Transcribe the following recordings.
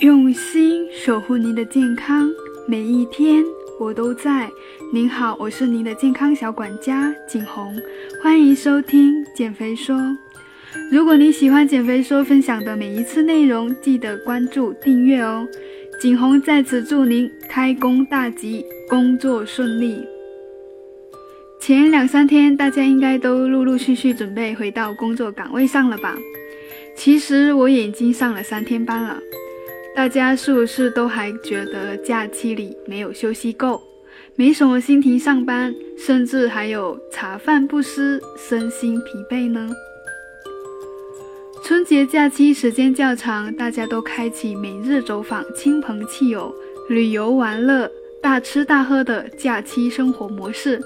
用心守护您的健康，每一天我都在。您好，我是您的健康小管家景红，欢迎收听减肥说。如果你喜欢减肥说分享的每一次内容，记得关注订阅哦。景红在此祝您开工大吉，工作顺利。前两三天，大家应该都陆陆续续准备回到工作岗位上了吧？其实我已经上了三天班了。大家是不是都还觉得假期里没有休息够，没什么心情上班，甚至还有茶饭不思、身心疲惫呢？春节假期时间较长，大家都开启每日走访亲朋戚友、旅游玩乐、大吃大喝的假期生活模式。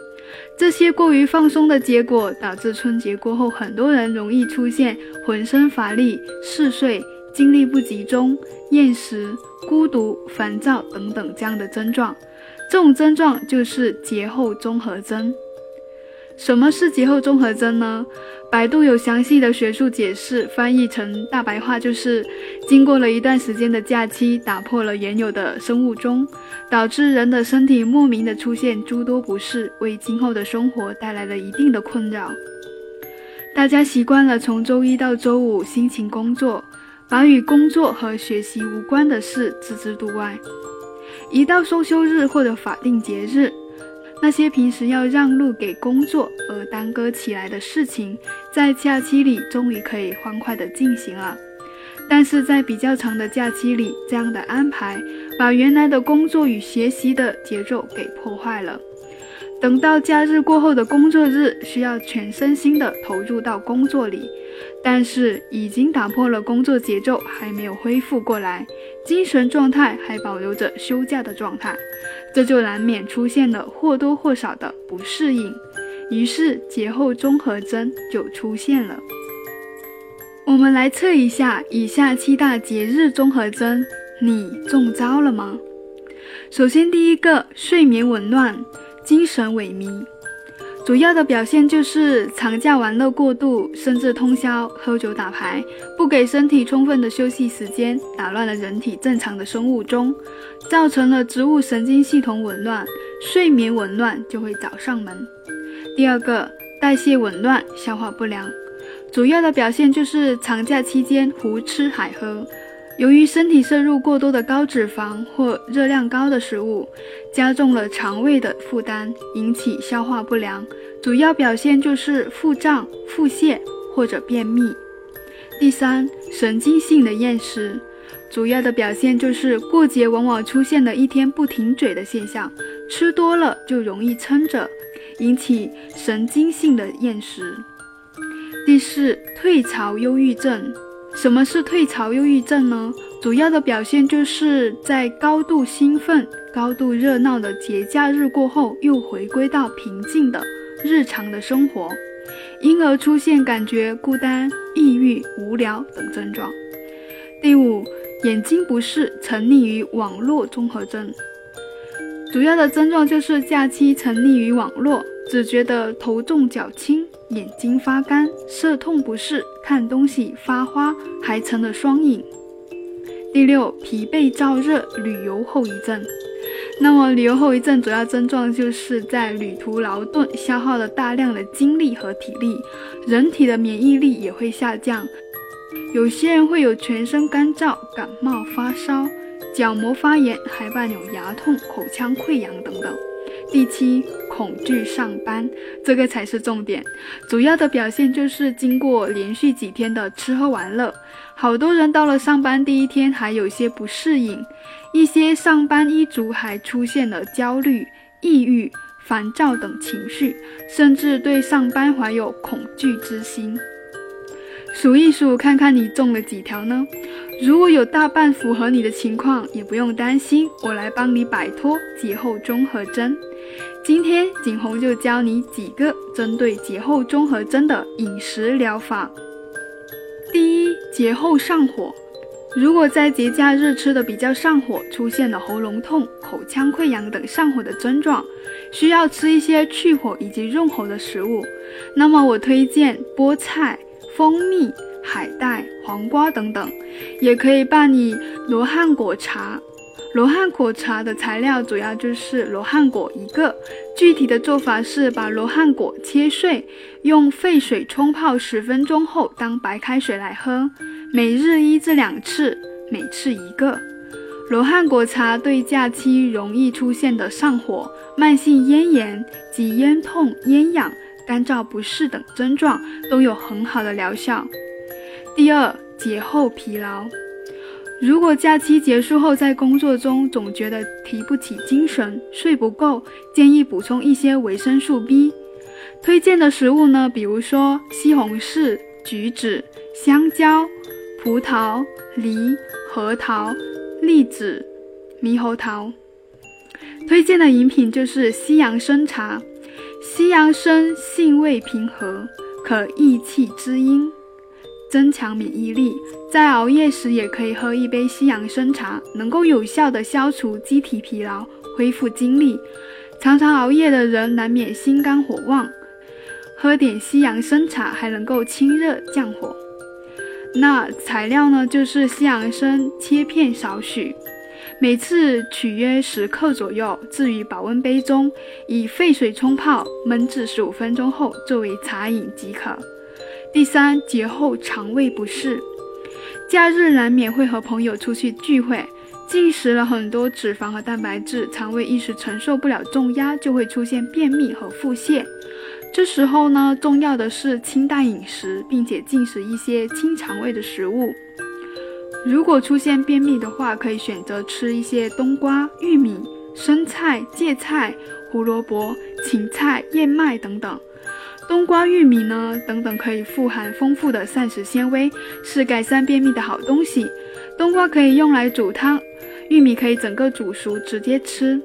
这些过于放松的结果，导致春节过后很多人容易出现浑身乏力、嗜睡。精力不集中、厌食、孤独、烦躁等等这样的症状，这种症状就是节后综合征。什么是节后综合征呢？百度有详细的学术解释，翻译成大白话就是：经过了一段时间的假期，打破了原有的生物钟，导致人的身体莫名的出现诸多不适，为今后的生活带来了一定的困扰。大家习惯了从周一到周五辛勤工作。把与工作和学习无关的事置之度外，一到双休日或者法定节日，那些平时要让路给工作而耽搁起来的事情，在假期里终于可以欢快地进行了。但是在比较长的假期里，这样的安排把原来的工作与学习的节奏给破坏了。等到假日过后的工作日，需要全身心地投入到工作里。但是已经打破了工作节奏，还没有恢复过来，精神状态还保留着休假的状态，这就难免出现了或多或少的不适应，于是节后综合征就出现了。我们来测一下以下七大节日综合征，你中招了吗？首先，第一个，睡眠紊乱，精神萎靡。主要的表现就是长假玩乐过度，甚至通宵喝酒打牌，不给身体充分的休息时间，打乱了人体正常的生物钟，造成了植物神经系统紊乱，睡眠紊乱就会找上门。第二个，代谢紊乱，消化不良，主要的表现就是长假期间胡吃海喝。由于身体摄入过多的高脂肪或热量高的食物，加重了肠胃的负担，引起消化不良，主要表现就是腹胀、腹泻或者便秘。第三，神经性的厌食，主要的表现就是过节往往出现了一天不停嘴的现象，吃多了就容易撑着，引起神经性的厌食。第四，退潮忧郁症。什么是退潮忧郁症呢？主要的表现就是在高度兴奋、高度热闹的节假日过后，又回归到平静的日常的生活，因而出现感觉孤单、抑郁、无聊等症状。第五，眼睛不适，沉溺于网络综合症。主要的症状就是假期沉溺于网络，只觉得头重脚轻。眼睛发干、涩痛不适，看东西发花，还成了双影。第六，疲惫燥热，旅游后遗症。那么，旅游后遗症主要症状就是在旅途劳顿，消耗了大量的精力和体力，人体的免疫力也会下降。有些人会有全身干燥、感冒、发烧、角膜发炎，还伴有牙痛、口腔溃疡等等。第七，恐惧上班，这个才是重点。主要的表现就是经过连续几天的吃喝玩乐，好多人到了上班第一天还有些不适应，一些上班一族还出现了焦虑、抑郁、烦躁等情绪，甚至对上班怀有恐惧之心。数一数，看看你中了几条呢？如果有大半符合你的情况，也不用担心，我来帮你摆脱节后综合征。今天景红就教你几个针对节后综合征的饮食疗法。第一，节后上火，如果在节假日吃的比较上火，出现了喉咙痛、口腔溃疡等上火的症状，需要吃一些去火以及润喉的食物。那么我推荐菠菜、蜂蜜、海带、黄瓜等等，也可以拌以罗汉果茶。罗汉果茶的材料主要就是罗汉果一个，具体的做法是把罗汉果切碎，用沸水冲泡十分钟后当白开水来喝，每日一至两次，每次一个。罗汉果茶对假期容易出现的上火、慢性咽炎及咽痛、咽痒、干燥不适等症状都有很好的疗效。第二，节后疲劳。如果假期结束后在工作中总觉得提不起精神、睡不够，建议补充一些维生素 B。推荐的食物呢，比如说西红柿、橘子、香蕉、葡萄、梨、核桃、栗子、猕猴桃。推荐的饮品就是西洋参茶。西洋参性味平和，可益气滋阴。增强免疫力，在熬夜时也可以喝一杯西洋参茶，能够有效的消除机体疲劳，恢复精力。常常熬夜的人难免心肝火旺，喝点西洋参茶还能够清热降火。那材料呢，就是西洋参切片少许，每次取约十克左右，置于保温杯中，以沸水冲泡，焖至十五分钟后作为茶饮即可。第三，节后肠胃不适，假日难免会和朋友出去聚会，进食了很多脂肪和蛋白质，肠胃一时承受不了重压，就会出现便秘和腹泻。这时候呢，重要的是清淡饮食，并且进食一些清肠胃的食物。如果出现便秘的话，可以选择吃一些冬瓜、玉米、生菜、芥菜、胡萝卜、芹菜、燕麦等等。冬瓜、玉米呢，等等可以富含丰富的膳食纤维，是改善便秘的好东西。冬瓜可以用来煮汤，玉米可以整个煮熟直接吃。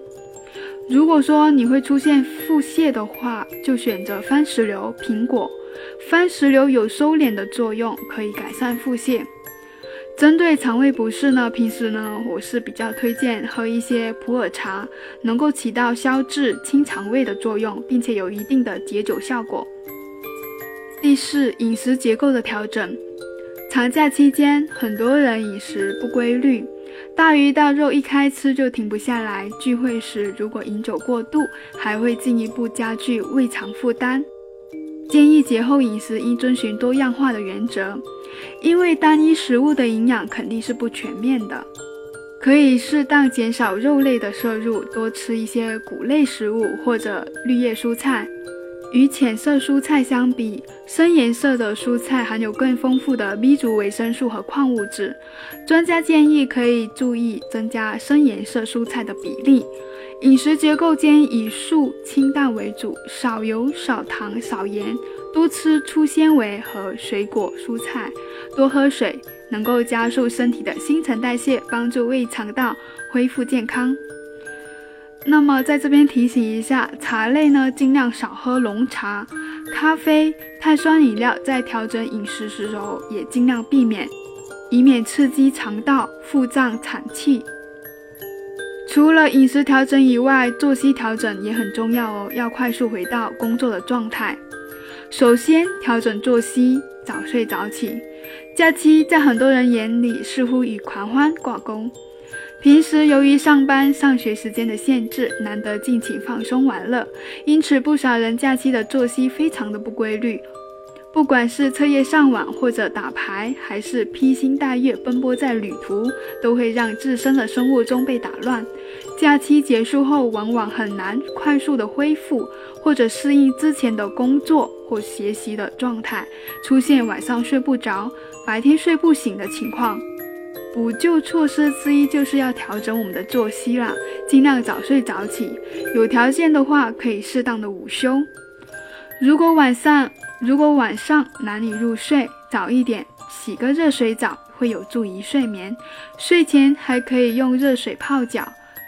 如果说你会出现腹泻的话，就选择番石榴、苹果。番石榴有收敛的作用，可以改善腹泻。针对肠胃不适呢，平时呢我是比较推荐喝一些普洱茶，能够起到消滞、清肠胃的作用，并且有一定的解酒效果。第四，饮食结构的调整。长假期间，很多人饮食不规律，大鱼大肉一开吃就停不下来。聚会时如果饮酒过度，还会进一步加剧胃肠负担。建议节后饮食应遵循多样化的原则。因为单一食物的营养肯定是不全面的，可以适当减少肉类的摄入，多吃一些谷类食物或者绿叶蔬菜。与浅色蔬菜相比，深颜色的蔬菜含有更丰富的 B 族维生素和矿物质。专家建议可以注意增加深颜色蔬菜的比例。饮食结构间以素清淡为主，少油、少糖、少盐。多吃粗纤维和水果蔬菜，多喝水，能够加速身体的新陈代谢，帮助胃肠道恢复健康。那么在这边提醒一下，茶类呢尽量少喝浓茶，咖啡、碳酸饮料在调整饮食时候也尽量避免，以免刺激肠道、腹胀、产气。除了饮食调整以外，作息调整也很重要哦，要快速回到工作的状态。首先调整作息，早睡早起。假期在很多人眼里似乎与狂欢挂钩。平时由于上班、上学时间的限制，难得尽情放松玩乐，因此不少人假期的作息非常的不规律。不管是彻夜上网，或者打牌，还是披星戴月奔波在旅途，都会让自身的生物钟被打乱。假期结束后，往往很难快速的恢复，或者适应之前的工作或学习的状态，出现晚上睡不着、白天睡不醒的情况。补救措施之一就是要调整我们的作息啦，尽量早睡早起，有条件的话可以适当的午休。如果晚上如果晚上难以入睡，早一点洗个热水澡会有助于睡眠。睡前还可以用热水泡脚，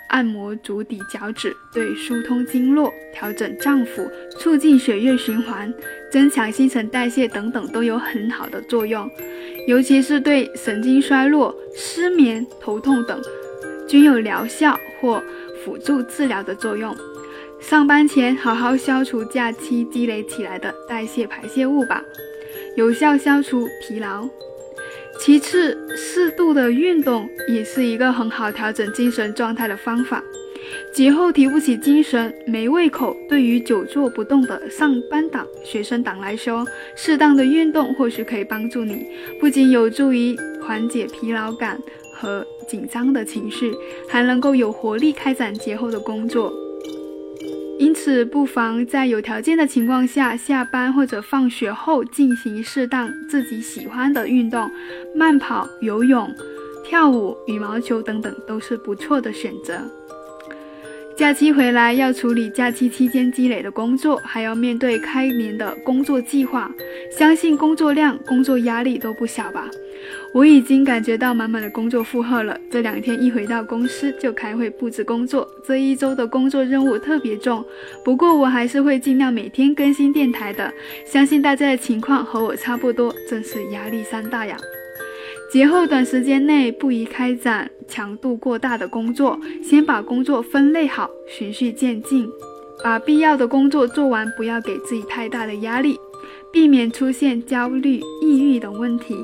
按摩足底脚趾，对疏通经络、调整脏腑、促进血液循环、增强新陈代谢等等都有很好的作用。尤其是对神经衰弱、失眠、头痛等，均有疗效或辅助治疗的作用。上班前好好消除假期积累起来的代谢排泄物吧，有效消除疲劳。其次，适度的运动也是一个很好调整精神状态的方法。节后提不起精神、没胃口，对于久坐不动的上班党、学生党来说，适当的运动或许可以帮助你，不仅有助于缓解疲劳感和紧张的情绪，还能够有活力开展节后的工作。因此，不妨在有条件的情况下，下班或者放学后进行适当自己喜欢的运动，慢跑、游泳、跳舞、羽毛球等等都是不错的选择。假期回来要处理假期期间积累的工作，还要面对开年的工作计划，相信工作量、工作压力都不小吧。我已经感觉到满满的工作负荷了。这两天一回到公司就开会布置工作，这一周的工作任务特别重。不过我还是会尽量每天更新电台的，相信大家的情况和我差不多，真是压力山大呀。节后短时间内不宜开展强度过大的工作，先把工作分类好，循序渐进，把必要的工作做完，不要给自己太大的压力，避免出现焦虑、抑郁等问题。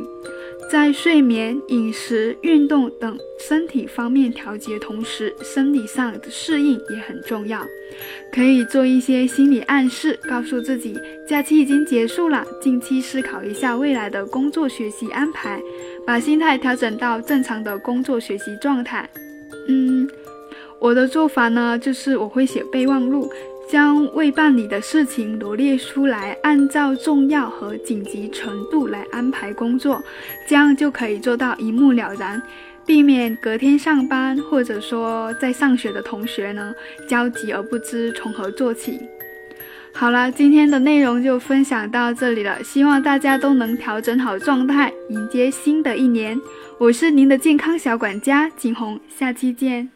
在睡眠、饮食、运动等身体方面调节同时，生理上的适应也很重要。可以做一些心理暗示，告诉自己假期已经结束了，近期思考一下未来的工作学习安排，把心态调整到正常的工作学习状态。嗯，我的做法呢，就是我会写备忘录。将未办理的事情罗列出来，按照重要和紧急程度来安排工作，这样就可以做到一目了然，避免隔天上班或者说在上学的同学呢焦急而不知从何做起。好了，今天的内容就分享到这里了，希望大家都能调整好状态，迎接新的一年。我是您的健康小管家景红，下期见。